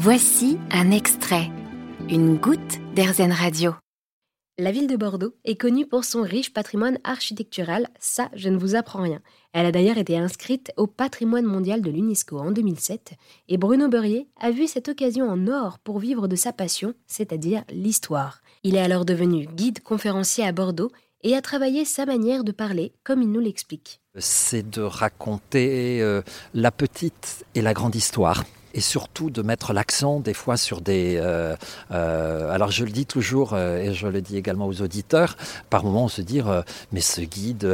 Voici un extrait, une goutte d'Airzen Radio. La ville de Bordeaux est connue pour son riche patrimoine architectural, ça je ne vous apprends rien. Elle a d'ailleurs été inscrite au patrimoine mondial de l'UNESCO en 2007 et Bruno Beurrier a vu cette occasion en or pour vivre de sa passion, c'est-à-dire l'histoire. Il est alors devenu guide conférencier à Bordeaux et a travaillé sa manière de parler comme il nous l'explique. C'est de raconter euh, la petite et la grande histoire et surtout de mettre l'accent des fois sur des... Euh, euh, alors je le dis toujours euh, et je le dis également aux auditeurs, par moments on se dit mais ce guide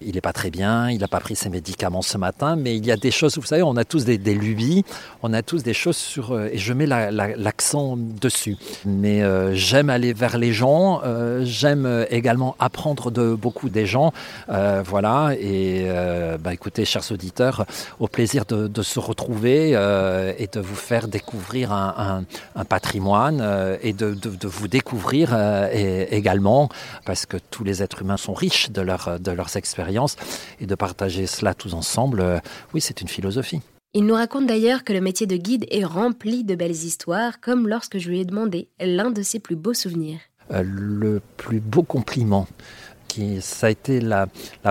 il n'est pas très bien, il n'a pas pris ses médicaments ce matin, mais il y a des choses, vous savez, on a tous des, des lubies, on a tous des choses sur... et je mets l'accent dessus. Mais j'aime aller vers les gens, j'aime également apprendre de beaucoup des gens. voilà, et bah, écoutez, chers auditeurs, au plaisir de, se retrouver et de vous faire découvrir un, patrimoine euh, et de, vous découvrir euh, également, parce que tous les êtres humains sont riches de, de leurs expériences, et de partager cela tous ensemble, oui, c'est une philosophie. Il nous raconte d'ailleurs que le métier de guide est rempli de belles histoires, comme lorsque je lui ai demandé l'un de ses plus beaux souvenirs. le plus beau compliment, ça a été la,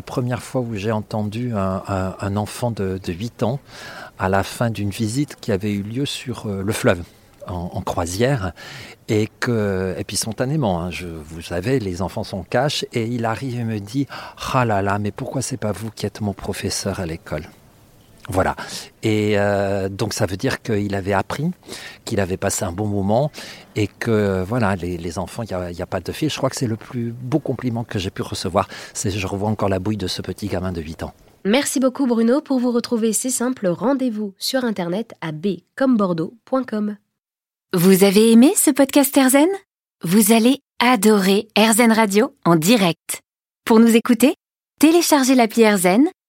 première fois où j'ai entendu un, enfant de, de 8 ans à la fin d'une visite qui avait eu lieu sur euh, le fleuve. En, croisière et que et puis spontanément hein, vous savez les enfants sont cash et il arrive et me dit ah là là mais pourquoi c'est pas vous qui êtes mon professeur à l'école? Voilà. Et euh, donc ça veut dire qu'il avait appris, qu'il avait passé un bon moment et que voilà, les, enfants, il n'y a, a, pas de fil. Je crois que c'est le plus beau compliment que j'ai pu recevoir. C'est je revois encore la bouille de ce petit gamin de 8 ans. Merci beaucoup Bruno. Pour vous retrouver, c'est simple, rendez-vous sur internet à bcombordeaux.com. Vous avez aimé ce podcast Erzen? Vous allez adorer Erzen Radio en direct. Pour nous écouter, téléchargez l'appli Erzen